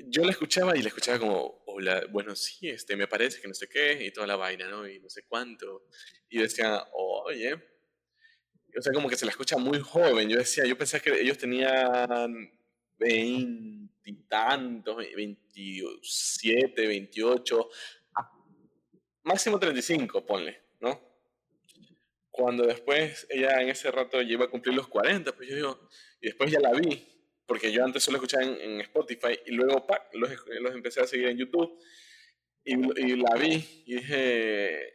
yo la escuchaba y la escuchaba como, hola, bueno, sí, este, me parece que no sé qué, y toda la vaina, ¿no? Y no sé cuánto. Y decía, oye, o sea, como que se la escucha muy joven. Yo decía, yo pensaba que ellos tenían veintitantos, veintisiete, veintiocho, máximo 35, ponle, ¿no? Cuando después ella en ese rato lleva a cumplir los 40, pues yo digo, y después ya la vi, porque yo antes solo escuchaba en, Spotify y luego los, los, empecé a seguir en YouTube y, la vi y dije,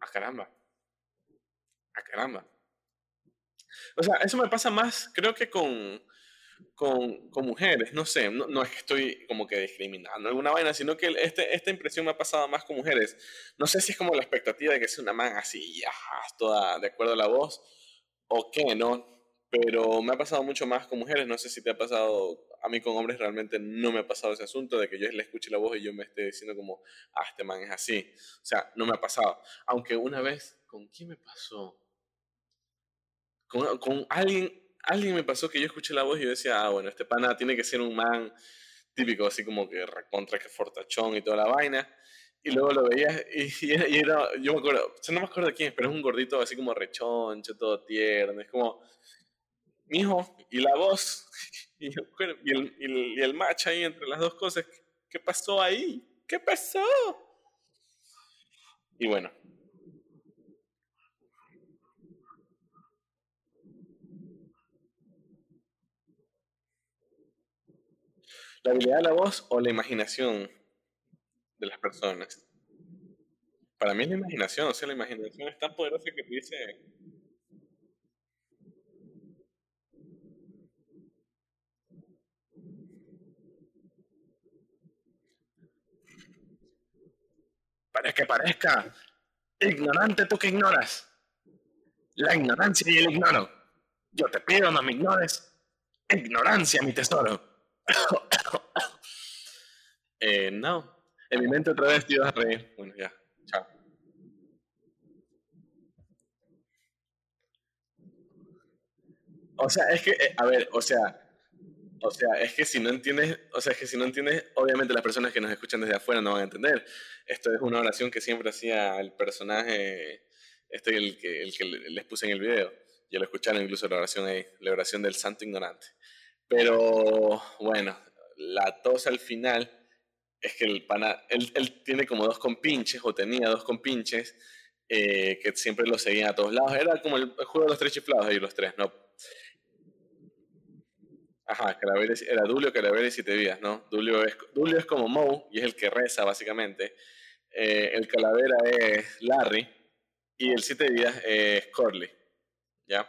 a ah, caramba, a ah, caramba. O sea, eso me pasa más, creo que con, con, con mujeres, no sé, no, no, es que estoy como que discriminando alguna vaina, sino que este, esta impresión me ha pasado más con mujeres. No sé si es como la expectativa de que sea una man así, ajá, toda de acuerdo a la voz, o qué, ¿no? Pero me ha pasado mucho más con mujeres, no sé si te ha pasado, a mí con hombres realmente no me ha pasado ese asunto de que yo le escuche la voz y yo me esté diciendo como, ah, este man es así. O sea, no me ha pasado. Aunque una vez, ¿con quién me pasó? Con, alguien, alguien me pasó que yo escuché la voz y yo decía, ah, bueno, este pana tiene que ser un man típico, así como que recontra que fortachón y toda la vaina. Y luego lo veías y, era, yo me acuerdo, o no me acuerdo de quién pero es un gordito así como rechoncho, todo tierno, es como, mijo, y la voz, y, el, y, y match ahí entre las dos cosas, ¿qué pasó ahí? ¿Qué pasó? Y bueno, la habilidad de la voz o la imaginación de las personas. Para mí es la imaginación, o sea, la imaginación es tan poderosa que dice... Para que parezca ignorante tú que ignoras. La ignorancia y el ignoro. Yo te pido no me ignores. Ignorancia, mi tesoro. eh, no. En mi mente otra vez te ibas a reír. Bueno, ya. Chao. O sea, es que, eh, a ver, o sea, o sea, es que si no entiendes, o sea, es que si no entiendes, obviamente las personas que nos escuchan desde afuera no van a entender. Esto es una oración que siempre hacía el personaje, este el que, el que les puse en el video. Ya lo escucharon incluso la oración ahí, la oración del santo ignorante. Pero bueno, la tos al final es que el pana, él, él tiene como dos compinches, o tenía dos compinches, eh, que siempre lo seguían a todos lados. Era como el, juego de los tres chiflados ahí, los tres, ¿no? Ajá, Calaveras, era Dulio, Calaveras y Tevías, ¿no? Dulio es, Dulio es como Moe, y es el que reza, básicamente. Eh, el Calavera es Larry, y el Siete Días es Corley, ¿ya?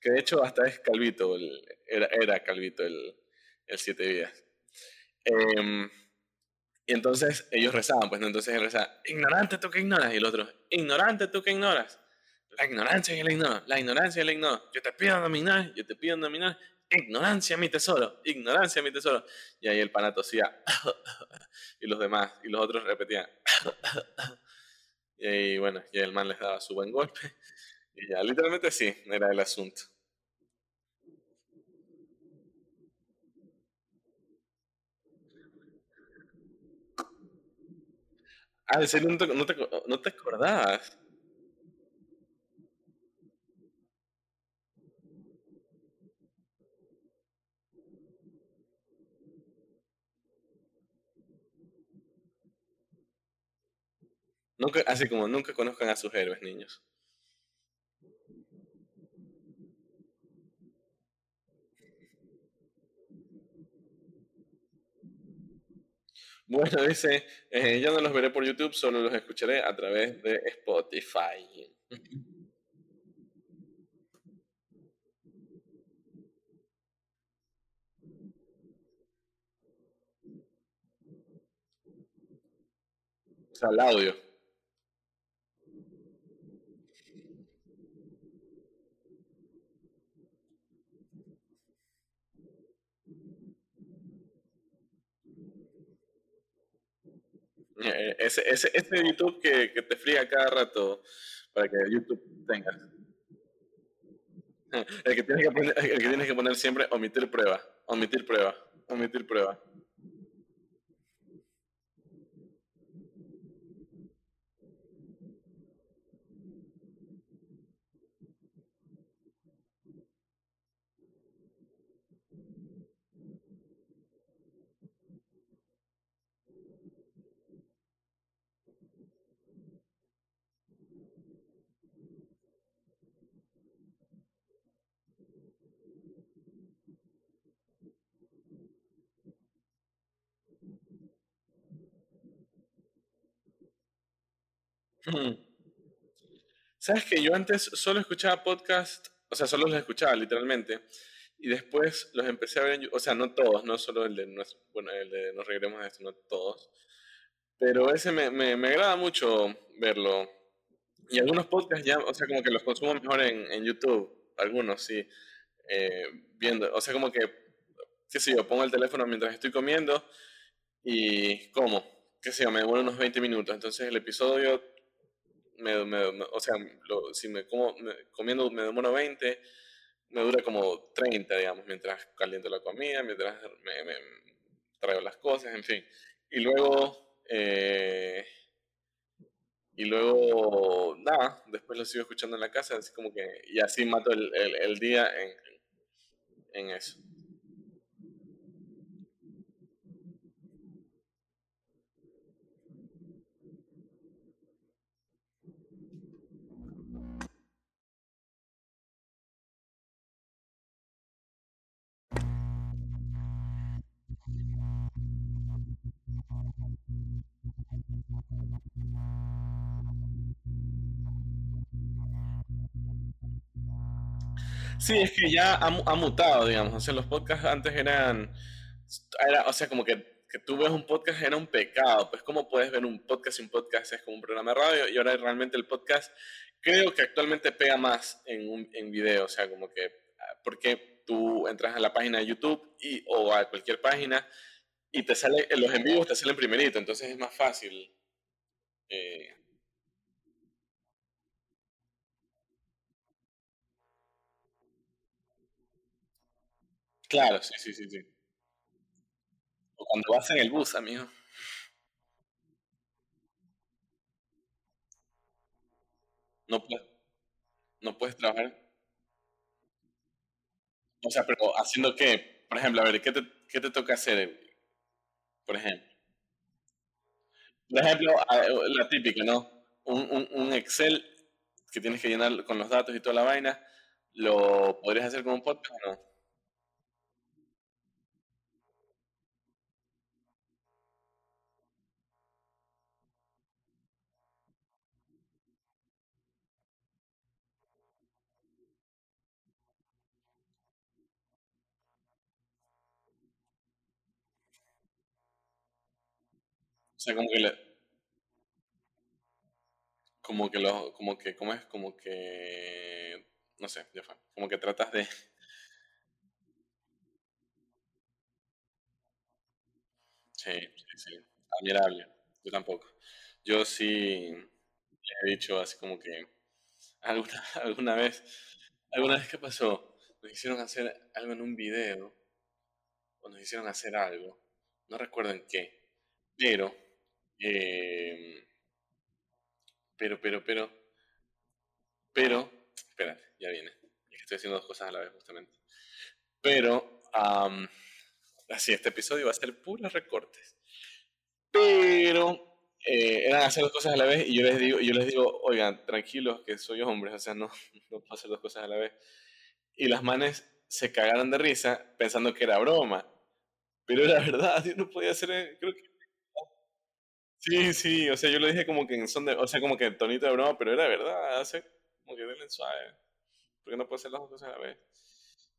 Que de hecho hasta es Calvito, el, era, era Calvito el, el Siete Días. Eh, y entonces ellos rezaban, pues ¿no? entonces él rezaba, ignorante tú que ignoras, y el otro, ignorante tú que ignoras. La ignorancia y la ignoro, la ignorancia y la ignoro. Yo te pido dominar, yo te pido dominar. Ignorancia mi tesoro, ignorancia mi tesoro. Y ahí el pana tosía, y los demás, y los otros repetían. y bueno, y el man les daba su buen golpe. Y ya, literalmente sí, era el asunto. Ah, en serio, no te, no te, no te acordabas. Nunca, así como nunca conozcan a sus héroes, niños. Bueno, dice, eh, yo no los veré por YouTube, solo los escucharé a través de Spotify. O audio. Eh, ese, ese, ese YouTube que, que te fría cada rato para que YouTube tenga. El que, tienes que, el que tienes que poner siempre omitir prueba, omitir prueba, omitir prueba. Sabes que yo antes solo escuchaba podcast o sea, solo los escuchaba literalmente. Y después los empecé a ver en O sea, no todos, no solo el de, bueno, el de Nos Reiremos a esto, no todos. Pero ese me, me, me, agrada mucho verlo. Y algunos podcasts ya, o sea, como que los consumo mejor en, en YouTube. Algunos, sí. Eh, viendo, o sea, como que, qué sé yo, pongo el teléfono mientras estoy comiendo y como, qué sé yo, me demoro unos 20 minutos. Entonces el episodio, me, o sea, si me como comiendo me demoro 20 me dura como 30, digamos, mientras caliento la comida, mientras me, traigo las cosas, en fin. Y luego, eh, y luego, nada, después lo sigo escuchando en la casa, así como que, y así mato el, el, el día en eso. Sí, es que ya ha, ha, mutado, digamos. O sea, los podcasts antes eran, era, o sea, como que, que, tú ves un podcast era un pecado. Pues, ¿cómo puedes ver un podcast y un podcast es como un programa de radio? Y ahora realmente el podcast creo que actualmente pega más en, un, en video. O sea, como que, porque tú entras a la página de YouTube y, o a cualquier página y te sale, los en vivos te salen primerito, entonces es más fácil. Claro, sí, sí, sí, sí. O cuando vas en el bus, amigo. No puedes, no puedes trabajar. O sea, pero haciendo qué? Por ejemplo, a ver, ¿qué te, qué te toca hacer? Por ejemplo. Por ejemplo, la típica, ¿no? Un, un, un Excel que tienes que llenar con los datos y toda la vaina, ¿lo podrías hacer con un podcast o no? Sea, como que le, como que lo, como que, ¿cómo es? Como que, no sé, ya fue. Como que tratas de, sí, sí, sí, admirable. Yo tampoco. Yo sí he dicho así como que alguna, alguna vez, alguna vez, ¿qué pasó? Nos hicieron hacer algo en un video, o nos hicieron hacer algo, no recuerdo en qué, pero, eh, pero, pero, pero, pero, espérate, ya viene. Estoy haciendo dos cosas a la vez justamente. Pero, um, así, este episodio va a ser puros recortes. Pero eh, eran hacer dos cosas a la vez y yo les digo, yo les digo, oigan, tranquilos que soy hombre, o sea, no, no puedo hacer dos cosas a la vez. Y las manes se cagaron de risa pensando que era broma. Pero era verdad, yo no podía hacer, eh, creo que... Sí, sí, o sea, yo lo dije como que en son de, o sea, como que tonito de broma, pero era verdad, hace como que denle suave, porque no puedo hacer las dos cosas a la vez.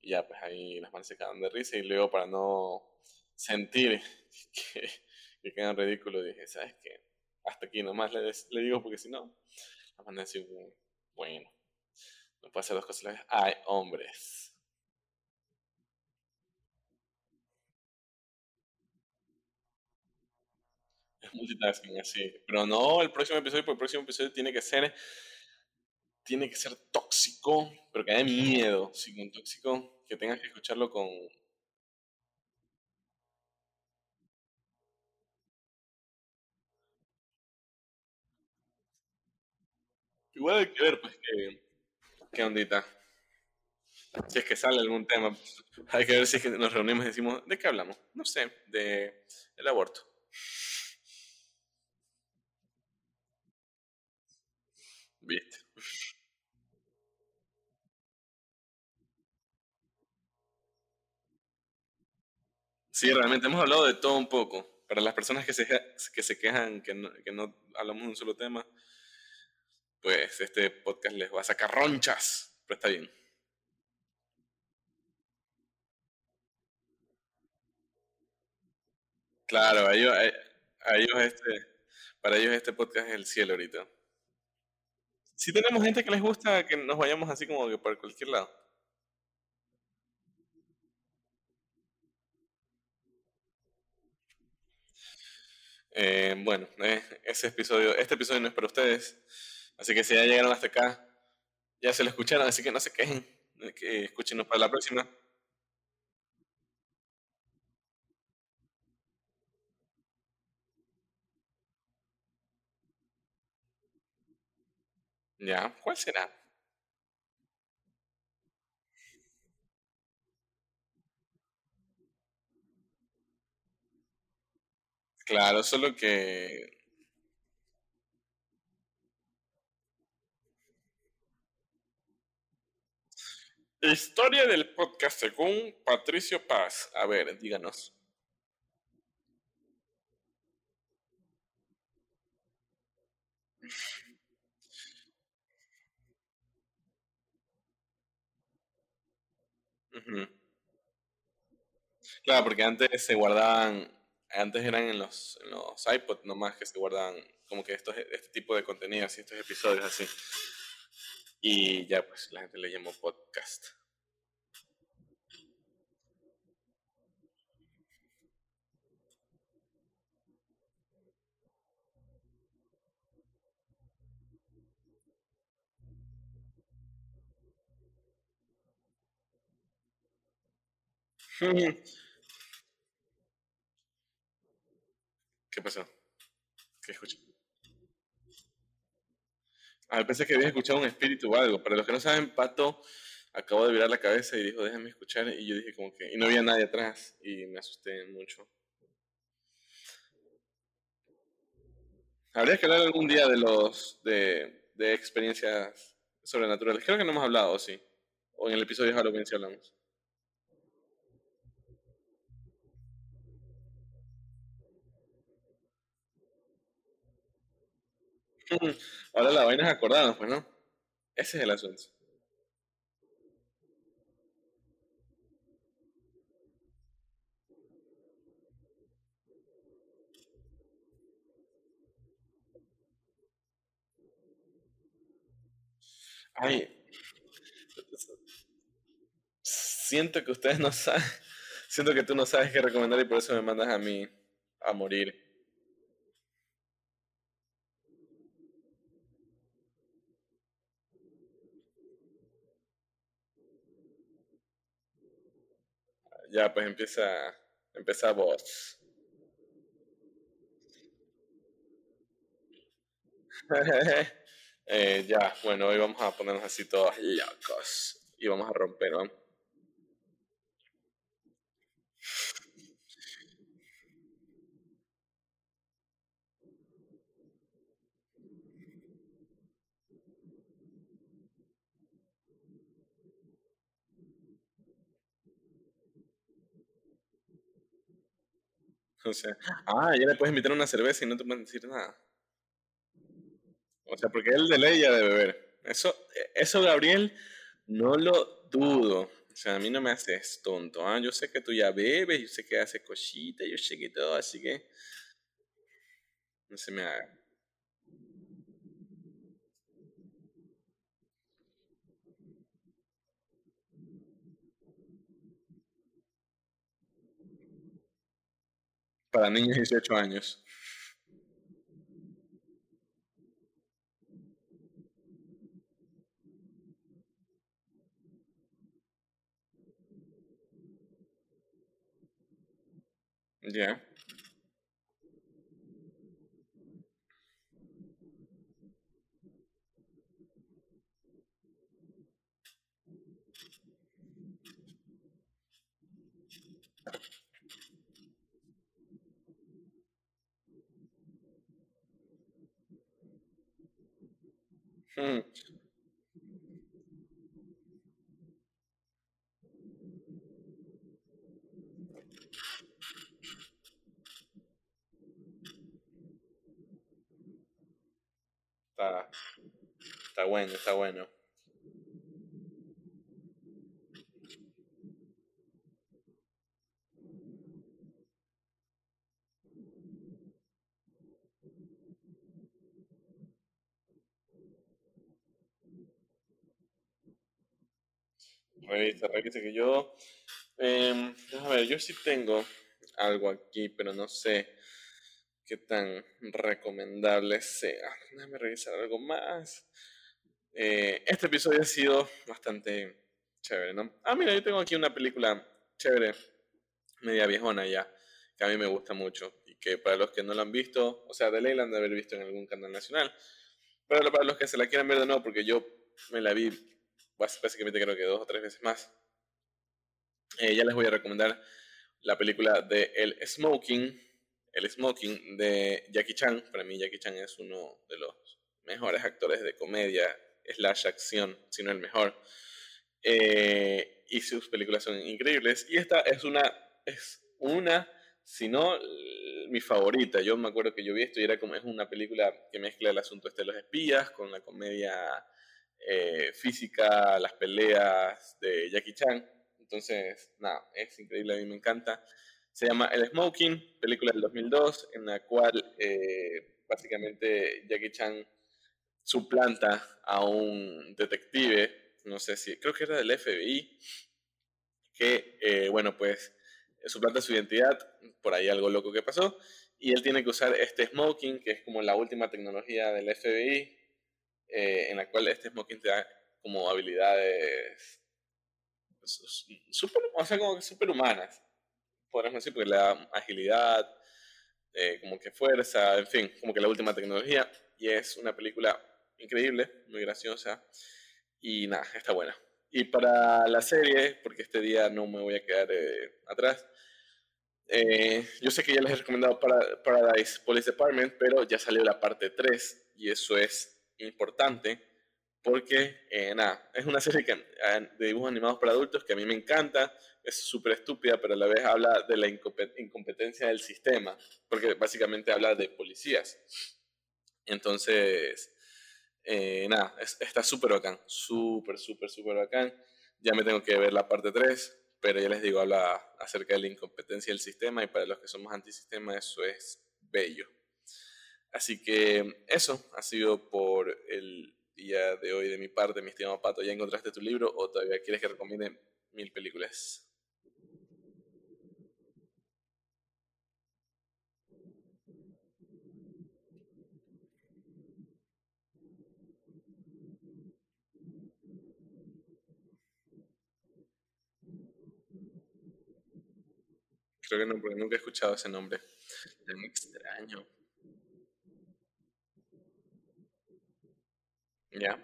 Y ya, pues ahí las manos se quedaron de risa y luego para no sentir que, que quedan ridículos dije, ¿sabes qué? Hasta aquí nomás le, le digo porque si no, las manos así, bueno, no puedo hacer dos cosas a la vez. Ay, hombres. Multitasking, así. Pero no el próximo episodio, porque el próximo episodio tiene que ser tiene que ser tóxico, pero que dé miedo. Sí, un tóxico que tengas que escucharlo con. Igual hay que ver, pues, qué, qué ondita. Si es que sale algún tema, hay que ver si es que nos reunimos y decimos, ¿de qué hablamos? No sé, de el aborto. Viste. Sí, realmente hemos hablado de todo un poco. Para las personas que se, que se quejan que no, que no hablamos de un solo tema, pues este podcast les va a sacar ronchas, pero está bien. Claro, a ellos, a ellos este, para ellos este podcast es el cielo ahorita. Sí tenemos gente que les gusta que nos vayamos así como que por cualquier lado. Eh, bueno, eh, ese episodio, este episodio no es para ustedes. Así que si ya llegaron hasta acá, ya se lo escucharon, así que no se quejen. Que escúchenos para la próxima. Ya, ¿cuál será? Claro, solo que Historia del podcast según Patricio Paz. A ver, díganos. Claro, porque antes se guardaban, antes eran en los, en los iPod nomás que se guardaban como que estos, este tipo de contenidos y estos episodios así. Y ya pues la gente le llamó podcast. ¿Qué pasó? ¿Qué escuché? Ah, pensé que había escuchado un espíritu o algo. Para los que no saben, Pato acabó de virar la cabeza y dijo, déjame escuchar. Y yo dije como que... Y no había nadie atrás. Y me asusté mucho. Habría que hablar algún día de los... de, de experiencias sobrenaturales. Creo que no hemos hablado, ¿o sí? O en el episodio de Halloween sí hablamos. Ahora la vaina es acordarnos, pues, ¿no? Ese es el asunto. Ay, siento que ustedes no saben, siento que tú no sabes qué recomendar y por eso me mandas a mí a morir. Ya, pues empieza, empieza vos. Eh, ya, bueno, hoy vamos a ponernos así todos locos y vamos a romper, ¿no? O sea, ah, ya le puedes invitar una cerveza y no te pueden decir nada. O sea, porque él de ley ya de beber. Eso, eso, Gabriel, no lo dudo. O sea, a mí no me haces tonto. ¿ah? Yo sé que tú ya bebes, yo sé que haces cositas, yo sé que todo, así que no se me haga. Para niños de 18 años. Ya. Hmm. Está, está bueno, está bueno. Revisa, revisa que yo... Eh, a ver, yo sí tengo algo aquí, pero no sé qué tan recomendable sea. Déjame revisar algo más. Eh, este episodio ha sido bastante chévere, ¿no? Ah, mira, yo tengo aquí una película chévere, media viejona ya, que a mí me gusta mucho y que para los que no la han visto, o sea, de ley la han de haber visto en algún canal nacional, pero para los que se la quieran ver de nuevo, porque yo me la vi básicamente creo que dos o tres veces más, eh, ya les voy a recomendar la película de El Smoking, El Smoking de Jackie Chan. Para mí Jackie Chan es uno de los mejores actores de comedia slash acción, si no el mejor. Eh, y sus películas son increíbles. Y esta es una, es una, si no mi favorita. Yo me acuerdo que yo vi esto y era como, es una película que mezcla el asunto este de los espías con la comedia eh, física, las peleas de Jackie Chan. Entonces, nada, es increíble, a mí me encanta. Se llama El Smoking, película del 2002, en la cual eh, básicamente Jackie Chan suplanta a un detective, no sé si, creo que era del FBI, que, eh, bueno, pues suplanta su identidad, por ahí algo loco que pasó, y él tiene que usar este smoking, que es como la última tecnología del FBI, eh, en la cual este smoking te da como habilidades super, o sea, como superhumanas, podemos decir, porque le da agilidad, eh, como que fuerza, en fin, como que la última tecnología, y es una película increíble, muy graciosa, y nada, está buena. Y para la serie, porque este día no me voy a quedar eh, atrás, eh, yo sé que ya les he recomendado para, Paradise Police Department, pero ya salió la parte 3 y eso es importante porque, eh, nada, es una serie de dibujos animados para adultos que a mí me encanta, es súper estúpida, pero a la vez habla de la incompetencia del sistema, porque básicamente habla de policías. Entonces, eh, nada, está súper bacán, súper, súper, súper bacán. Ya me tengo que ver la parte 3, pero ya les digo, habla acerca de la incompetencia del sistema y para los que somos antisistema eso es bello. Así que eso ha sido por el día de hoy de mi parte, mi estimado Pato. ¿Ya encontraste tu libro o todavía quieres que recomiende mil películas? Creo que no, porque nunca he escuchado ese nombre. Es muy extraño. Ya.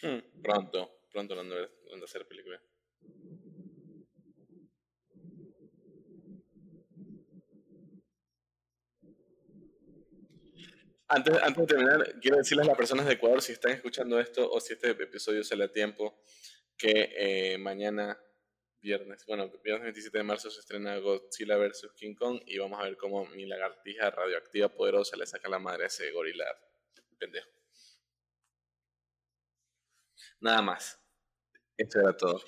Hmm, pronto, pronto van a hacer película. Antes, de terminar, quiero decirles a las personas de Ecuador, si están escuchando esto o si este episodio sale a tiempo, que eh, mañana, viernes, bueno, viernes 27 de marzo se estrena Godzilla vs. King Kong y vamos a ver cómo mi lagartija radioactiva poderosa le saca la madre a ese gorila pendejo. Nada más. Esto era todo.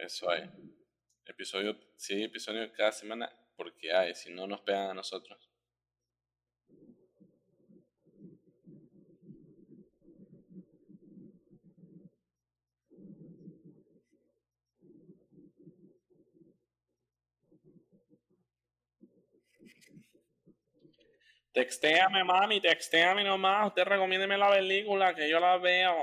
Eso hay. Episodio, sí, episodio cada semana, porque hay, si no nos pegan a nosotros. Textéame, mami, textéame nomás. Usted recomiéndeme la película que yo la veo.